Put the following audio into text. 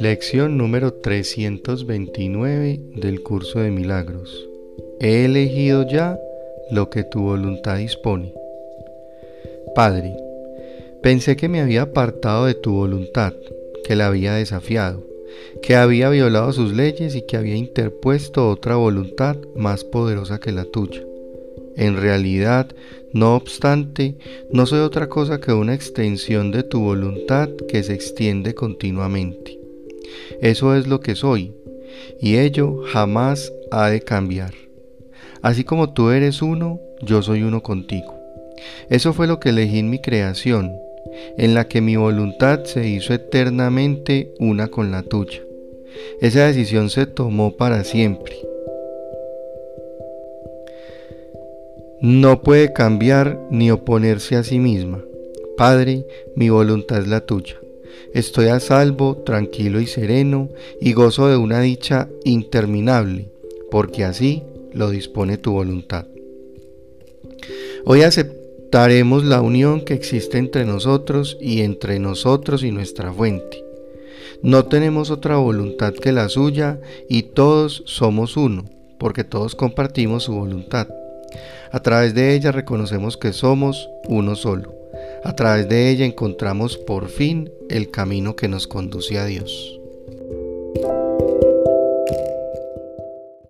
Lección número 329 del curso de milagros. He elegido ya lo que tu voluntad dispone. Padre, pensé que me había apartado de tu voluntad, que la había desafiado, que había violado sus leyes y que había interpuesto otra voluntad más poderosa que la tuya. En realidad, no obstante, no soy otra cosa que una extensión de tu voluntad que se extiende continuamente. Eso es lo que soy, y ello jamás ha de cambiar. Así como tú eres uno, yo soy uno contigo. Eso fue lo que elegí en mi creación, en la que mi voluntad se hizo eternamente una con la tuya. Esa decisión se tomó para siempre. No puede cambiar ni oponerse a sí misma. Padre, mi voluntad es la tuya. Estoy a salvo, tranquilo y sereno, y gozo de una dicha interminable, porque así lo dispone tu voluntad. Hoy aceptaremos la unión que existe entre nosotros y entre nosotros y nuestra fuente. No tenemos otra voluntad que la suya y todos somos uno, porque todos compartimos su voluntad. A través de ella reconocemos que somos uno solo. A través de ella encontramos por fin el camino que nos conduce a Dios.